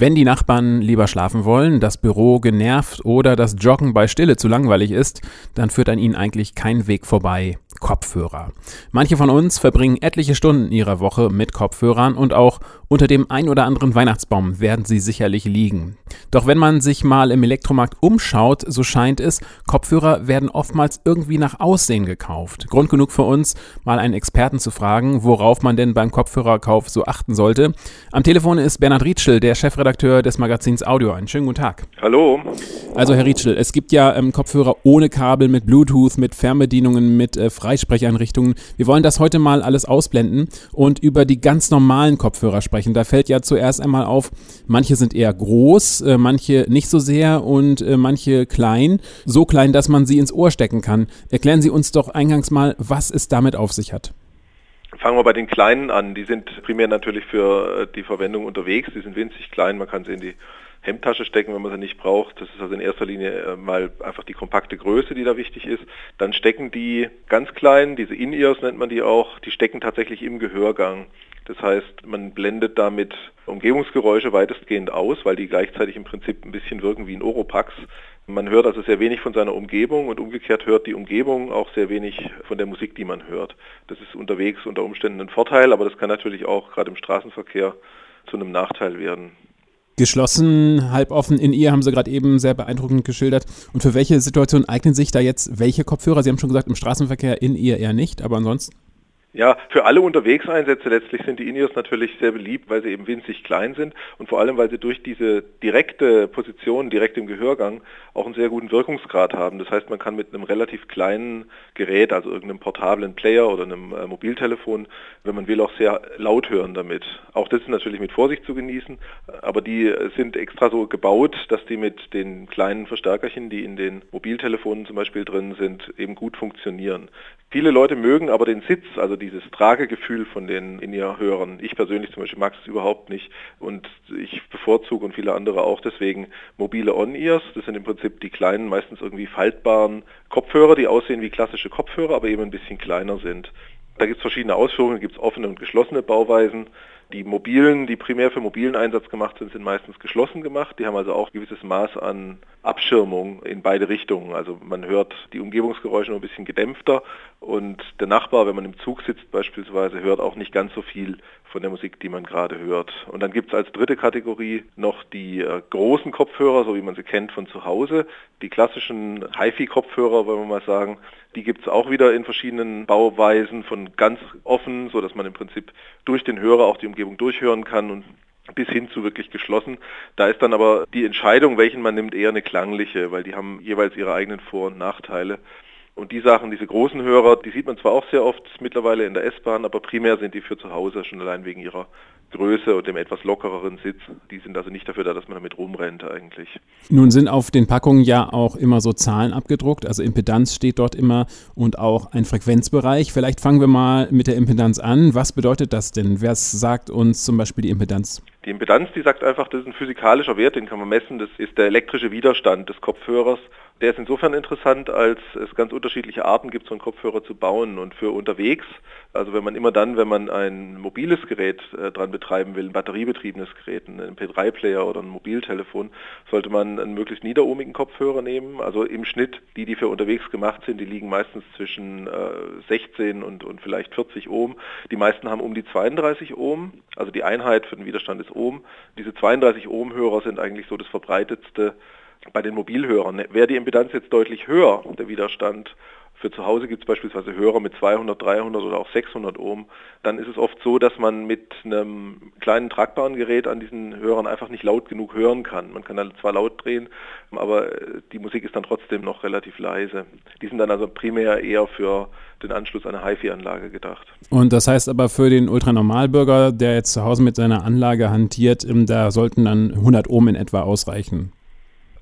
Wenn die Nachbarn lieber schlafen wollen, das Büro genervt oder das Joggen bei Stille zu langweilig ist, dann führt an ihnen eigentlich kein Weg vorbei. Kopfhörer. Manche von uns verbringen etliche Stunden ihrer Woche mit Kopfhörern und auch unter dem ein oder anderen Weihnachtsbaum werden sie sicherlich liegen. Doch wenn man sich mal im Elektromarkt umschaut, so scheint es, Kopfhörer werden oftmals irgendwie nach Aussehen gekauft. Grund genug für uns, mal einen Experten zu fragen, worauf man denn beim Kopfhörerkauf so achten sollte. Am Telefon ist Bernhard Rietschel, der Chefredakteur des Magazins Audio. Einen schönen guten Tag. Hallo. Also Herr Rietschel, es gibt ja ähm, Kopfhörer ohne Kabel, mit Bluetooth, mit Fernbedienungen, mit äh, Freisprecheinrichtungen. Wir wollen das heute mal alles ausblenden und über die ganz normalen Kopfhörer sprechen. Da fällt ja zuerst einmal auf, manche sind eher groß, äh, manche nicht so sehr und äh, manche klein. So klein, dass man sie ins Ohr stecken kann. Erklären Sie uns doch eingangs mal, was es damit auf sich hat. Fangen wir bei den kleinen an. Die sind primär natürlich für äh, die Verwendung unterwegs. Die sind winzig klein. Man kann sie in die Hemdtasche stecken, wenn man sie nicht braucht. Das ist also in erster Linie äh, mal einfach die kompakte Größe, die da wichtig ist. Dann stecken die ganz klein, diese In-Ears nennt man die auch, die stecken tatsächlich im Gehörgang. Das heißt, man blendet damit Umgebungsgeräusche weitestgehend aus, weil die gleichzeitig im Prinzip ein bisschen wirken wie ein Oropax. Man hört also sehr wenig von seiner Umgebung und umgekehrt hört die Umgebung auch sehr wenig von der Musik, die man hört. Das ist unterwegs unter Umständen ein Vorteil, aber das kann natürlich auch gerade im Straßenverkehr zu einem Nachteil werden geschlossen, halboffen in ihr, haben Sie gerade eben sehr beeindruckend geschildert. Und für welche Situation eignen sich da jetzt welche Kopfhörer? Sie haben schon gesagt, im Straßenverkehr in ihr eher nicht, aber ansonsten? Ja, für alle Unterwegseinsätze letztlich sind die In-Ears natürlich sehr beliebt, weil sie eben winzig klein sind und vor allem, weil sie durch diese direkte Position, direkt im Gehörgang, auch einen sehr guten Wirkungsgrad haben. Das heißt, man kann mit einem relativ kleinen Gerät, also irgendeinem portablen Player oder einem äh, Mobiltelefon, wenn man will, auch sehr laut hören damit. Auch das ist natürlich mit Vorsicht zu genießen, aber die sind extra so gebaut, dass die mit den kleinen Verstärkerchen, die in den Mobiltelefonen zum Beispiel drin sind, eben gut funktionieren. Viele Leute mögen aber den Sitz, also dieses Tragegefühl von den In-Ear-Hörern. Ich persönlich zum Beispiel mag es überhaupt nicht und ich bevorzuge und viele andere auch deswegen mobile On-Ears. Das sind im Prinzip die kleinen, meistens irgendwie faltbaren Kopfhörer, die aussehen wie klassische Kopfhörer, aber eben ein bisschen kleiner sind. Da gibt es verschiedene Ausführungen, gibt es offene und geschlossene Bauweisen. Die mobilen, die primär für mobilen Einsatz gemacht sind, sind meistens geschlossen gemacht. Die haben also auch ein gewisses Maß an Abschirmung in beide Richtungen. Also man hört die Umgebungsgeräusche noch ein bisschen gedämpfter und der Nachbar, wenn man im Zug sitzt beispielsweise, hört auch nicht ganz so viel von der Musik, die man gerade hört. Und dann gibt es als dritte Kategorie noch die äh, großen Kopfhörer, so wie man sie kennt von zu Hause. Die klassischen HiFi-Kopfhörer, wollen wir mal sagen, die gibt es auch wieder in verschiedenen Bauweisen, von ganz offen, so dass man im Prinzip durch den Hörer auch die Umgebung durchhören kann und bis hin zu wirklich geschlossen. Da ist dann aber die Entscheidung, welchen man nimmt, eher eine klangliche, weil die haben jeweils ihre eigenen Vor- und Nachteile. Und die Sachen, diese großen Hörer, die sieht man zwar auch sehr oft mittlerweile in der S-Bahn, aber primär sind die für zu Hause schon allein wegen ihrer Größe und dem etwas lockereren Sitz. Die sind also nicht dafür da, dass man damit rumrennt eigentlich. Nun sind auf den Packungen ja auch immer so Zahlen abgedruckt, also Impedanz steht dort immer und auch ein Frequenzbereich. Vielleicht fangen wir mal mit der Impedanz an. Was bedeutet das denn? Wer sagt uns zum Beispiel die Impedanz? Die Impedanz, die sagt einfach, das ist ein physikalischer Wert, den kann man messen. Das ist der elektrische Widerstand des Kopfhörers der ist insofern interessant, als es ganz unterschiedliche Arten gibt, so einen Kopfhörer zu bauen. Und für unterwegs, also wenn man immer dann, wenn man ein mobiles Gerät äh, dran betreiben will, ein batteriebetriebenes Gerät, ein MP3-Player oder ein Mobiltelefon, sollte man einen möglichst niederohmigen Kopfhörer nehmen. Also im Schnitt, die, die für unterwegs gemacht sind, die liegen meistens zwischen äh, 16 und, und vielleicht 40 Ohm. Die meisten haben um die 32 Ohm, also die Einheit für den Widerstand ist Ohm. Diese 32 Ohm-Hörer sind eigentlich so das verbreitetste bei den Mobilhörern. Wäre die Impedanz jetzt deutlich höher, der Widerstand, für zu Hause gibt es beispielsweise Hörer mit 200, 300 oder auch 600 Ohm. Dann ist es oft so, dass man mit einem kleinen tragbaren Gerät an diesen Hörern einfach nicht laut genug hören kann. Man kann dann zwar laut drehen, aber die Musik ist dann trotzdem noch relativ leise. Die sind dann also primär eher für den Anschluss einer HiFi-Anlage gedacht. Und das heißt aber für den Ultranormalbürger, der jetzt zu Hause mit seiner Anlage hantiert, ähm, da sollten dann 100 Ohm in etwa ausreichen.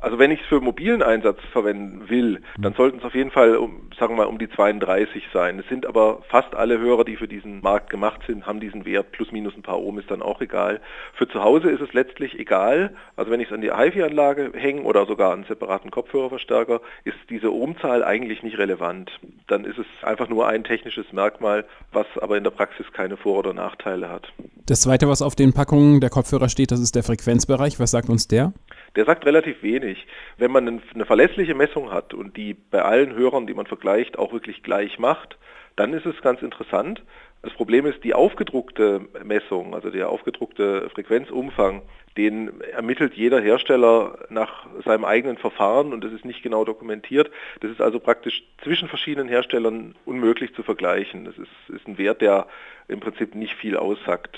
Also wenn ich es für mobilen Einsatz verwenden will, dann sollten es auf jeden Fall, um, sagen wir mal, um die 32 sein. Es sind aber fast alle Hörer, die für diesen Markt gemacht sind, haben diesen Wert. Plus minus ein paar Ohm ist dann auch egal. Für zu Hause ist es letztlich egal. Also wenn ich es an die HiFi-Anlage hänge oder sogar an einen separaten Kopfhörerverstärker, ist diese Ohmzahl eigentlich nicht relevant. Dann ist es einfach nur ein technisches Merkmal, was aber in der Praxis keine Vor- oder Nachteile hat. Das zweite, was auf den Packungen der Kopfhörer steht, das ist der Frequenzbereich. Was sagt uns der? Der sagt relativ wenig. Wenn man eine verlässliche Messung hat und die bei allen Hörern, die man vergleicht, auch wirklich gleich macht, dann ist es ganz interessant. Das Problem ist, die aufgedruckte Messung, also der aufgedruckte Frequenzumfang, den ermittelt jeder Hersteller nach seinem eigenen Verfahren und das ist nicht genau dokumentiert. Das ist also praktisch zwischen verschiedenen Herstellern unmöglich zu vergleichen. Das ist, ist ein Wert, der im Prinzip nicht viel aussagt.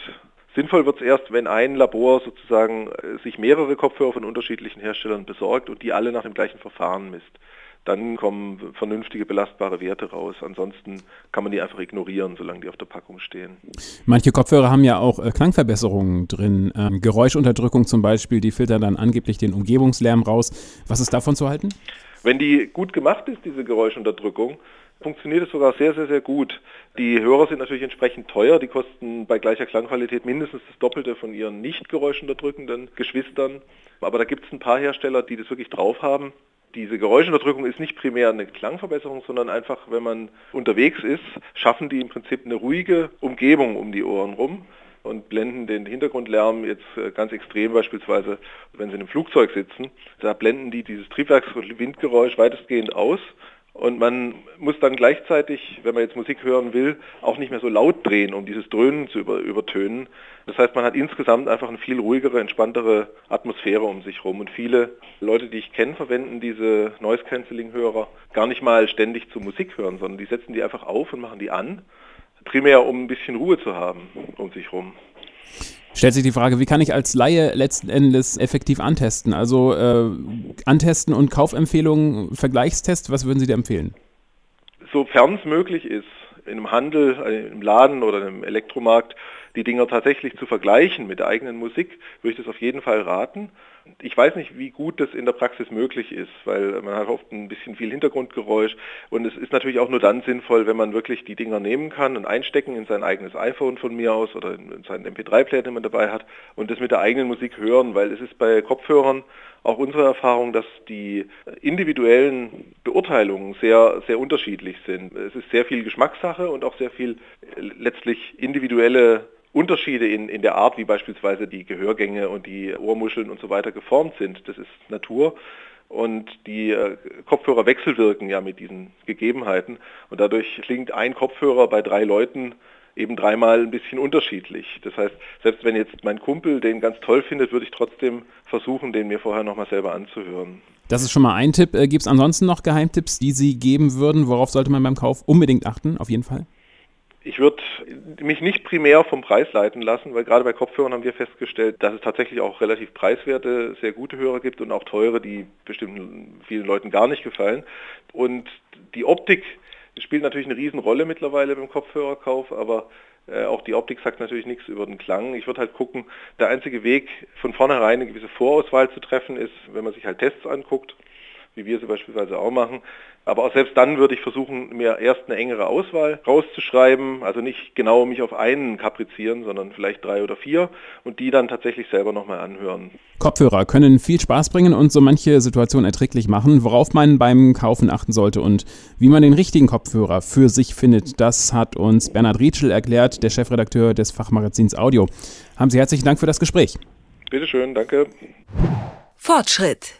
Sinnvoll wird es erst, wenn ein Labor sozusagen äh, sich mehrere Kopfhörer von unterschiedlichen Herstellern besorgt und die alle nach dem gleichen Verfahren misst. Dann kommen vernünftige belastbare Werte raus. Ansonsten kann man die einfach ignorieren, solange die auf der Packung stehen. Manche Kopfhörer haben ja auch äh, Klangverbesserungen drin. Ähm, Geräuschunterdrückung zum Beispiel, die filtern dann angeblich den Umgebungslärm raus. Was ist davon zu halten? Wenn die gut gemacht ist, diese Geräuschunterdrückung, funktioniert es sogar sehr, sehr, sehr gut. Die Hörer sind natürlich entsprechend teuer. Die kosten bei gleicher Klangqualität mindestens das Doppelte von ihren nicht geräuschunterdrückenden Geschwistern. Aber da gibt es ein paar Hersteller, die das wirklich drauf haben. Diese Geräuschunterdrückung ist nicht primär eine Klangverbesserung, sondern einfach, wenn man unterwegs ist, schaffen die im Prinzip eine ruhige Umgebung um die Ohren rum und blenden den Hintergrundlärm jetzt äh, ganz extrem beispielsweise, wenn Sie in einem Flugzeug sitzen, da blenden die dieses Triebwerkswindgeräusch weitestgehend aus und man muss dann gleichzeitig, wenn man jetzt Musik hören will, auch nicht mehr so laut drehen, um dieses Dröhnen zu über, übertönen. Das heißt, man hat insgesamt einfach eine viel ruhigere, entspanntere Atmosphäre um sich herum. Und viele Leute, die ich kenne, verwenden diese Noise-Canceling-Hörer gar nicht mal ständig zur Musik hören, sondern die setzen die einfach auf und machen die an, primär um ein bisschen Ruhe zu haben um sich herum stellt sich die Frage, wie kann ich als Laie letzten Endes effektiv antesten? Also äh, antesten und Kaufempfehlungen, Vergleichstest, was würden Sie da empfehlen? Sofern es möglich ist, in einem Handel, äh, im Laden oder im Elektromarkt die Dinger tatsächlich zu vergleichen mit der eigenen Musik, würde ich das auf jeden Fall raten. Ich weiß nicht, wie gut das in der Praxis möglich ist, weil man hat oft ein bisschen viel Hintergrundgeräusch und es ist natürlich auch nur dann sinnvoll, wenn man wirklich die Dinger nehmen kann und einstecken in sein eigenes iPhone von mir aus oder in seinen MP3-Player, den man dabei hat und das mit der eigenen Musik hören, weil es ist bei Kopfhörern auch unsere Erfahrung, dass die individuellen Beurteilungen sehr, sehr unterschiedlich sind. Es ist sehr viel Geschmackssache und auch sehr viel letztlich individuelle Unterschiede in, in der Art, wie beispielsweise die Gehörgänge und die Ohrmuscheln und so weiter geformt sind. Das ist Natur. Und die äh, Kopfhörer wechselwirken ja mit diesen Gegebenheiten. Und dadurch klingt ein Kopfhörer bei drei Leuten eben dreimal ein bisschen unterschiedlich. Das heißt, selbst wenn jetzt mein Kumpel den ganz toll findet, würde ich trotzdem versuchen, den mir vorher nochmal selber anzuhören. Das ist schon mal ein Tipp. Äh, Gibt es ansonsten noch Geheimtipps, die Sie geben würden? Worauf sollte man beim Kauf unbedingt achten, auf jeden Fall? Ich würde mich nicht primär vom Preis leiten lassen, weil gerade bei Kopfhörern haben wir festgestellt, dass es tatsächlich auch relativ preiswerte, sehr gute Hörer gibt und auch teure, die bestimmt vielen Leuten gar nicht gefallen. Und die Optik spielt natürlich eine Riesenrolle mittlerweile beim Kopfhörerkauf, aber äh, auch die Optik sagt natürlich nichts über den Klang. Ich würde halt gucken, der einzige Weg, von vornherein eine gewisse Vorauswahl zu treffen, ist, wenn man sich halt Tests anguckt, wie wir sie beispielsweise auch machen, aber auch selbst dann würde ich versuchen, mir erst eine engere Auswahl rauszuschreiben, also nicht genau mich auf einen kaprizieren, sondern vielleicht drei oder vier und die dann tatsächlich selber nochmal anhören. Kopfhörer können viel Spaß bringen und so manche Situation erträglich machen, worauf man beim Kaufen achten sollte und wie man den richtigen Kopfhörer für sich findet. Das hat uns Bernhard Rietschel erklärt, der Chefredakteur des Fachmagazins Audio. Haben Sie herzlichen Dank für das Gespräch. Bitteschön, danke. Fortschritt